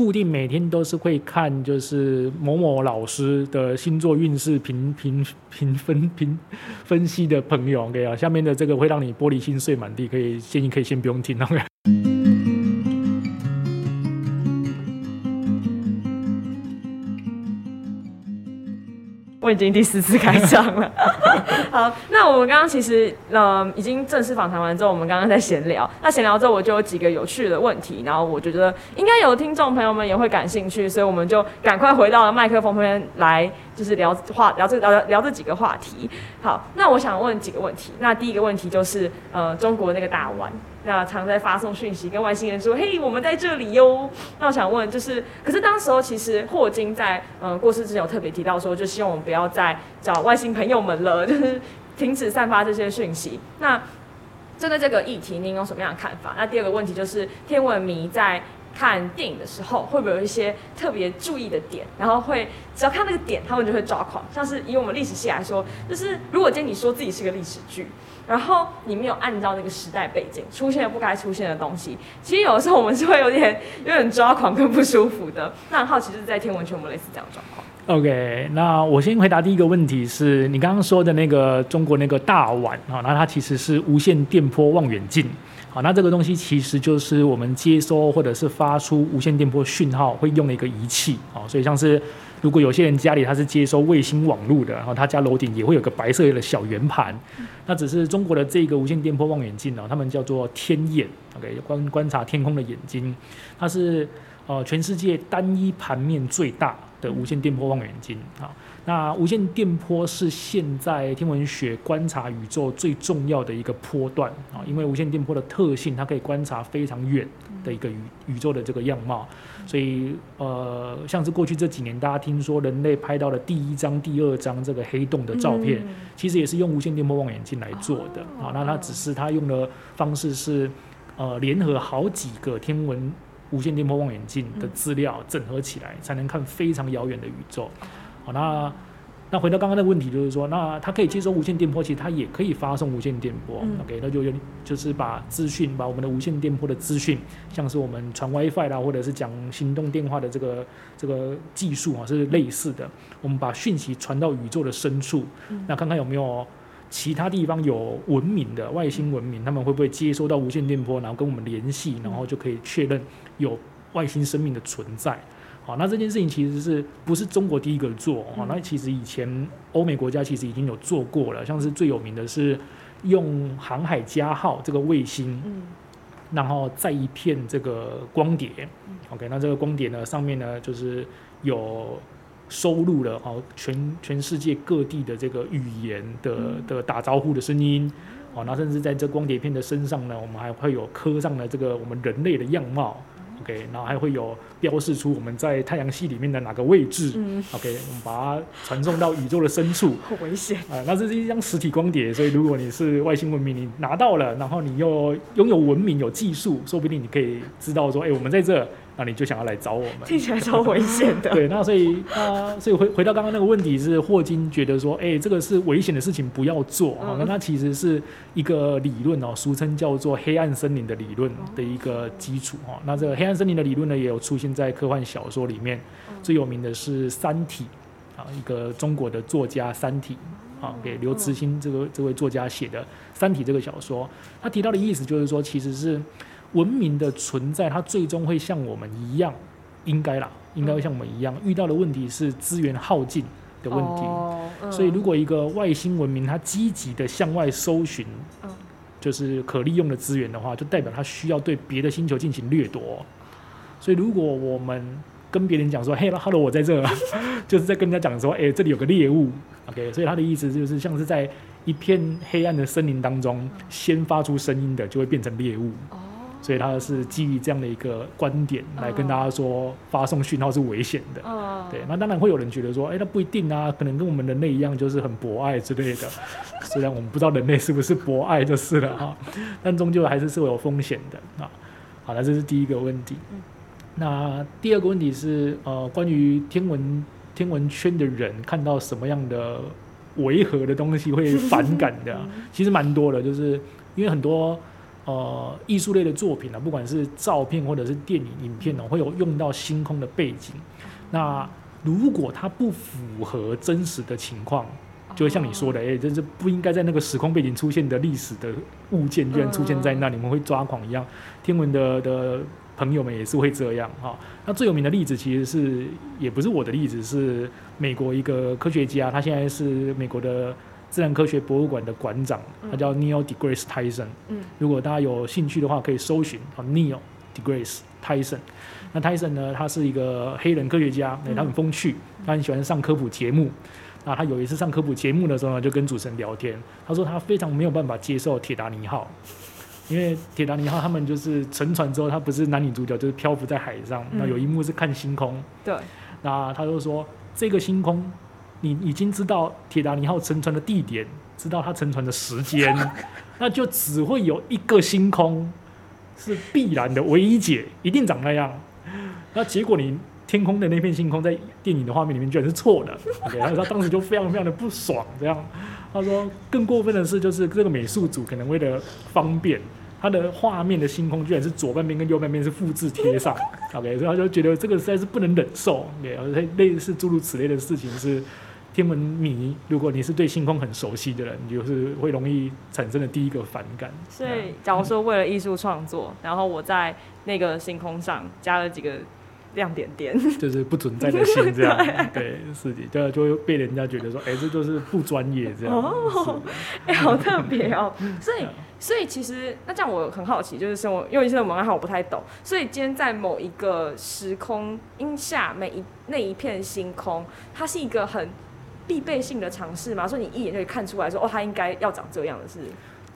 固定每天都是会看，就是某某老师的星座运势评评评分评分析的朋友，OK 啊，下面的这个会让你玻璃心碎满地，可以建议可以先不用听，OK。已经第四次开场了。好，那我们刚刚其实呃已经正式访谈完之后，我们刚刚在闲聊。那闲聊之后，我就有几个有趣的问题，然后我觉得应该有听众朋友们也会感兴趣，所以我们就赶快回到了麦克风旁边来，就是聊话聊这聊聊这几个话题。好，那我想问几个问题。那第一个问题就是呃中国那个大湾。那常在发送讯息跟外星人说：“嘿，我们在这里哟。”那我想问，就是，可是当时候其实霍金在嗯过世之前有特别提到说，就希望我们不要再找外星朋友们了，就是停止散发这些讯息。那针对这个议题，您有什么样的看法？那第二个问题就是，天文迷在看电影的时候，会不会有一些特别注意的点？然后会只要看那个点，他们就会抓狂。像是以我们历史系来说，就是如果今天你说自己是个历史剧。然后你没有按照那个时代背景出现了不该出现的东西，其实有的时候我们是会有点有点抓狂跟不舒服的。那很好奇就是在天文圈有没类似这样的状况？OK，那我先回答第一个问题，是你刚刚说的那个中国那个大碗啊，那它其实是无线电波望远镜。好，那这个东西其实就是我们接收或者是发出无线电波讯号会用的一个仪器啊，所以像是。如果有些人家里他是接收卫星网络的，然后他家楼顶也会有个白色的小圆盘，那只是中国的这个无线电波望远镜呢，他们叫做天眼，OK，观观察天空的眼睛，它是呃全世界单一盘面最大的无线电波望远镜啊。那无线电波是现在天文学观察宇宙最重要的一个波段啊，因为无线电波的特性，它可以观察非常远的一个宇宇宙的这个样貌。所以，呃，像是过去这几年，大家听说人类拍到了第一张、第二张这个黑洞的照片，其实也是用无线电波望远镜来做的啊。那它只是它用的方式是，呃，联合好几个天文无线电波望远镜的资料整合起来，才能看非常遥远的宇宙。好，那。那回到刚刚的问题，就是说，那它可以接收无线电波，其实它也可以发送无线电波。OK，那就有就是把资讯，把我们的无线电波的资讯，像是我们传 WiFi 啦，或者是讲行动电话的这个这个技术啊，是类似的。我们把讯息传到宇宙的深处，那看看有没有其他地方有文明的外星文明，他们会不会接收到无线电波，然后跟我们联系，然后就可以确认有外星生命的存在。好，那这件事情其实是不是中国第一个做？哦，那其实以前欧美国家其实已经有做过了，像是最有名的是用航海家号这个卫星，嗯，然后再一片这个光碟，OK，那这个光碟呢上面呢就是有收录了哦全全世界各地的这个语言的的打招呼的声音，哦，那甚至在这光碟片的身上呢，我们还会有刻上了这个我们人类的样貌。OK，然后还会有标示出我们在太阳系里面的哪个位置。嗯，OK，我们把它传送到宇宙的深处。好危险啊！那这是一张实体光碟，所以如果你是外星文明，你拿到了，然后你又拥有文明、有技术，说不定你可以知道说，哎，我们在这。那你就想要来找我们，听起来超危险的。对，那所以啊，所以回回到刚刚那个问题是，霍金觉得说，哎，这个是危险的事情，不要做啊。那它其实是一个理论哦，俗称叫做黑暗森林的理论的一个基础哈。那这个黑暗森林的理论呢，也有出现在科幻小说里面，最有名的是《三体》啊，一个中国的作家《三体》啊，给刘慈欣这个这位作家写的《三体》这个小说，他提到的意思就是说，其实是。文明的存在，它最终会像我们一样，应该啦，应该会像我们一样，遇到的问题是资源耗尽的问题。所以，如果一个外星文明它积极的向外搜寻，就是可利用的资源的话，就代表它需要对别的星球进行掠夺。所以，如果我们跟别人讲说：“嘿，hello，我在这”，就是在跟人家讲说：“哎，这里有个猎物。”OK，所以他的意思就是像是在一片黑暗的森林当中，先发出声音的就会变成猎物。所以他是基于这样的一个观点来跟大家说，发送讯号是危险的。对，那当然会有人觉得说，哎，那不一定啊，可能跟我们人类一样，就是很博爱之类的。虽然我们不知道人类是不是博爱就是了哈，但终究还是是有风险的啊。好了，这是第一个问题。那第二个问题是，呃，关于天文天文圈的人看到什么样的违和的东西会反感的？其实蛮多的，就是因为很多。呃艺术类的作品啊，不管是照片或者是电影、影片呢，会有用到星空的背景。那如果它不符合真实的情况，就会像你说的，哎、这是不应该在那个时空背景出现的历史的物件，居然出现在那里，我们会抓狂一样。天文的的朋友们也是会这样哈、那最有名的例子其实是也不是我的例子，是美国一个科学家，他现在是美国的自然科学博物馆的馆长，他叫 Neil deGrasse Tyson。嗯如果大家有兴趣的话，可以搜寻啊 Neil deGrasse Tyson。那 Tyson 呢，他是一个黑人科学家，对他很风趣，他很喜欢上科普节目。那他有一次上科普节目的时候呢，就跟主持人聊天，他说他非常没有办法接受铁达尼号，因为铁达尼号他们就是沉船之后，他不是男女主角，就是漂浮在海上。嗯那有一幕是看星空，对，那他就说这个星空，你已经知道铁达尼号沉船的地点，知道它沉船的时间，那就只会有一个星空是必然的唯一解，一定长那样。那结果你天空的那片星空在电影的画面里面居然是错的然后他当时就非常非常的不爽，这样他说更过分的是，就是这个美术组可能为了方便。他的画面的星空居然是左半边跟右半边是复制贴上，OK，所以他就觉得这个实在是不能忍受，对，类类似诸如此类的事情是天文迷，如果你是对星空很熟悉的人，你就是会容易产生的第一个反感。所以假如说为了艺术创作，然后我在那个星空上加了几个亮点点，就是不存在的心这样，对，是的，对就会被人家觉得说，哎、这就是不专业这样。哦哎、好特别哦。所以，所以其实那这样我很好奇，就是生活，因为生活爱好我不太懂，所以今天在某一个时空因下，每一那一片星空，它是一个很必备性的尝试吗？说你一眼就可以看出来说，哦，它应该要长这样的是，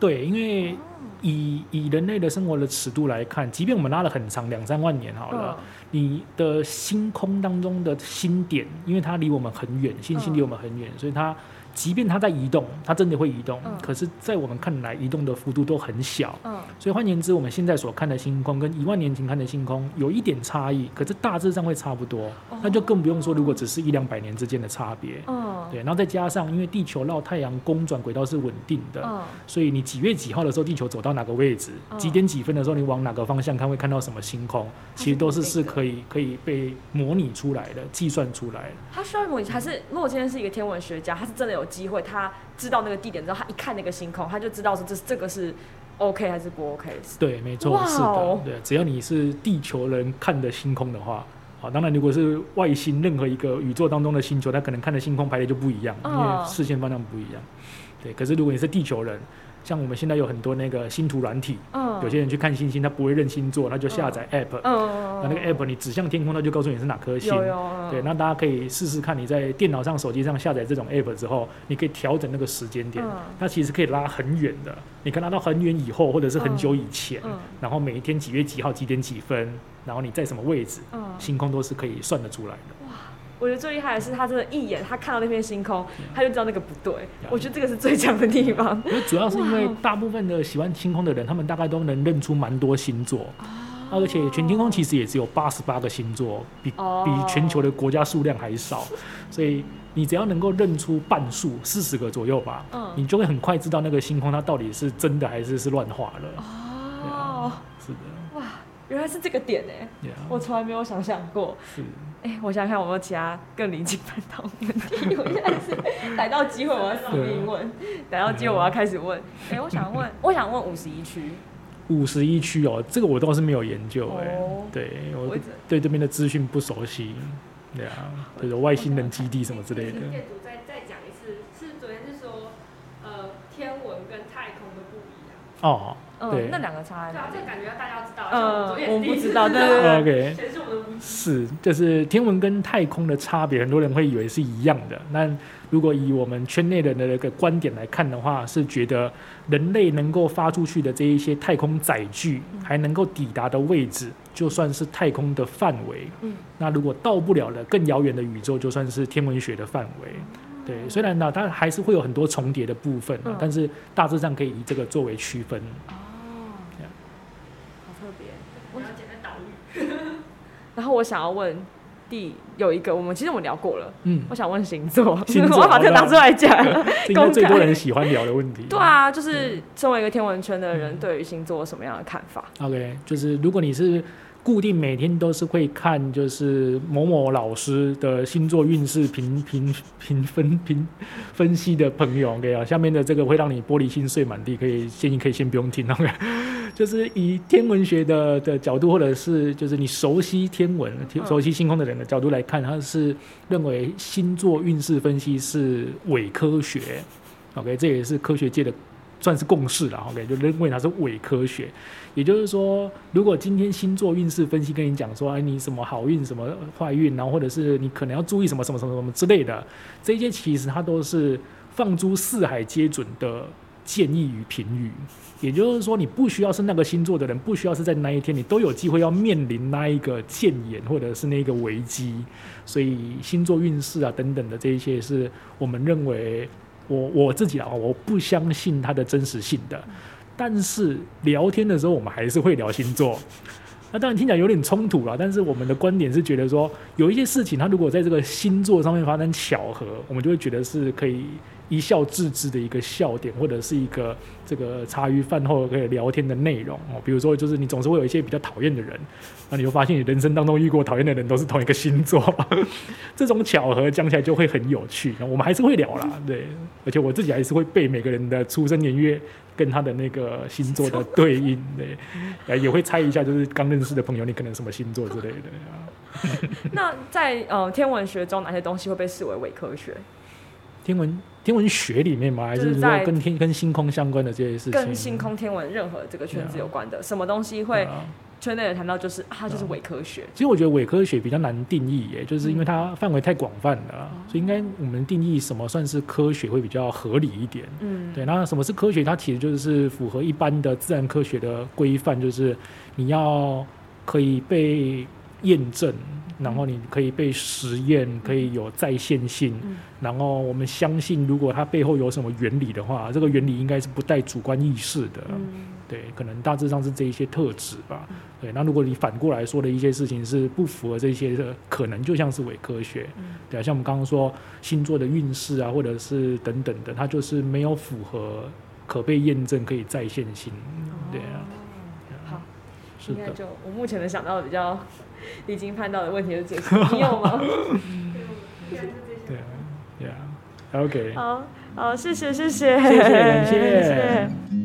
对，因为以以人类的生活的尺度来看，即便我们拉了很长两三万年好了，嗯你的星空当中的星点，因为它离我们很远，星星离我们很远，所以它即便它在移动，它真的会移动，嗯可是，在我们看来，移动的幅度都很小。嗯所以换言之，我们现在所看的星空跟一万年前看的星空有一点差异，可是大致上会差不多。那就更不用说，如果只是一两百年之间的差别。嗯对，然后再加上，因为地球绕太阳公转轨道是稳定的，嗯所以你几月几号的时候，地球走到哪个位置，嗯几点几分的时候，你往哪个方向看会看到什么星空，其实都是是可以可以被模拟出来的，计算出来的。它需要模拟，还是如果今天是一个天文学家，他是真的有机会，他知道那个地点之后，他一看那个星空，他就知道说这这个是 OK 还是不 OK。对，没错，是的哦，对，只要你是地球人看的星空的话。好，当然，如果是外星任何一个宇宙当中的星球，它可能看的星空排列就不一样，因哦为视线方向不一样。对，可是如果你是地球人，像我们现在有很多那个星图软体，嗯。有些人去看星星，他不会认星座，他就下载 app，、嗯，那那个 app 你指向天空，他就告诉你是哪颗星。对，那大家可以试试看，你在电脑上、手机上下载这种 app 之后，你可以调整那个时间点，嗯。它其实可以拉很远的，你可以拉到很远以后，或者是很久以前，嗯然后每一天几月几号几点几分，然后你在什么位置，嗯，星空都是可以算得出来的。我觉得最厉害的是他真的，一眼他看到那片星空，他就知道那个不对。嗯我觉得这个是最强的地方。因为主要是因为大部分的喜欢星空的人，他们大概都能认出蛮多星座，哦。而且全天空其实也只有八十八个星座，比哦。比全球的国家数量还少，所以你只要能够认出半数，四十个左右吧，嗯。你就会很快知道那个星空它到底是真的还是是乱画了。对哦啊，是的，哇，原来是这个点呢，对啊，我从来没有想象过。是。哎、我想想看有没有其他更离经叛道的问题。我现在是逮到机会我要使命问，逮到机会我要开始问。哎、我想问，我想问五十一区，五十一区哦，这个我倒是没有研究哎、哦对我对这边的资讯不熟悉，对啊，就是外星人基地什么之类的。业主再再讲一次，是昨天是说，呃，天文跟太空的不一样。哦，嗯对，那两个差在哪里？这感觉大家要知道。嗯，我不知道，对对 是就是天文跟太空的差别，很多人会以为是一样的。那如果以我们圈内人的那个观点来看的话，是觉得人类能够发出去的这一些太空载具，还能够抵达的位置，就算是太空的范围。嗯，那如果到不了的更遥远的宇宙，就算是天文学的范围。对，虽然呢，它还是会有很多重叠的部分、但是大致上可以以这个作为区分。哦，这样好特别。我了解在岛屿。然后我想要问，第有一个，我们其实我们聊过了，嗯，我想问星座，星座 我要把这个拿出来讲。这应该最多人喜欢聊的问题。对啊，就是身为一个天文圈的人，对于星座有什么样的看法？OK，就是如果你是固定每天都是会看，就是某某老师的星座运势评评评分评分析的朋友，OK 啊，下面的这个会让你玻璃心碎满地，可以建议可以先不用听，OK。就是以天文学的的角度，或者是就是你熟悉天文、熟悉星空的人的角度来看，他是认为星座运势分析是伪科学，OK，这也是科学界的算是共识了，OK，就认为它是伪科学。也就是说，如果今天星座运势分析跟你讲说，哎，你什么好运、什么坏运，然后或者是你可能要注意什么什么什么什么之类的，这些其实它都是放诸四海皆准的建议与评语。也就是说，你不需要是那个星座的人，不需要是在那一天，你都有机会要面临那一个谏言或者是那个危机。所以星座运势啊等等的这一些，是我们认为我我自己啊，我不相信它的真实性的。但是聊天的时候，我们还是会聊星座。那当然听起来有点冲突了，但是我们的观点是觉得说，有一些事情，它如果在这个星座上面发生巧合，我们就会觉得是可以一笑置之的一个笑点，或者是一个这个茶余饭后可以聊天的内容哦。比如说，就是你总是会有一些比较讨厌的人，那你会发现你人生当中遇过讨厌的人都是同一个星座，这种巧合讲起来就会很有趣。那我们还是会聊啦，对，而且我自己还是会背每个人的出生年月跟他的那个星座的对应，对，也会猜一下，就是刚认识的朋友你可能什么星座之类的。那在呃天文学中，哪些东西会被视为伪科学？天文天文学里面吗？还是说跟天跟星空相关的这些事情？跟星空天文任何这个圈子有关的，什么东西会啊圈内人谈到就是啊，它就是伪科学。其实我觉得伪科学比较难定义，耶，就是因为它范围太广泛了，所以应该我们定义什么算是科学会比较合理一点。嗯，对，那什么是科学？它其实就是符合一般的自然科学的规范，就是你要可以被验证，然后你可以被实验，可以有再现性，嗯然后我们相信，如果它背后有什么原理的话，这个原理应该是不带主观意识的。嗯对，可能大致上是这一些特质吧。对，那如果你反过来说的一些事情是不符合这些的，可能就像是伪科学。嗯对啊，像我们刚刚说星座的运势啊，或者是等等的，它就是没有符合可被验证、可以再现性。对啊。应该就我目前能想到的比较已经叛道的问题就这些。你有吗？对啊，，OK，好好，谢谢谢谢谢谢感谢谢谢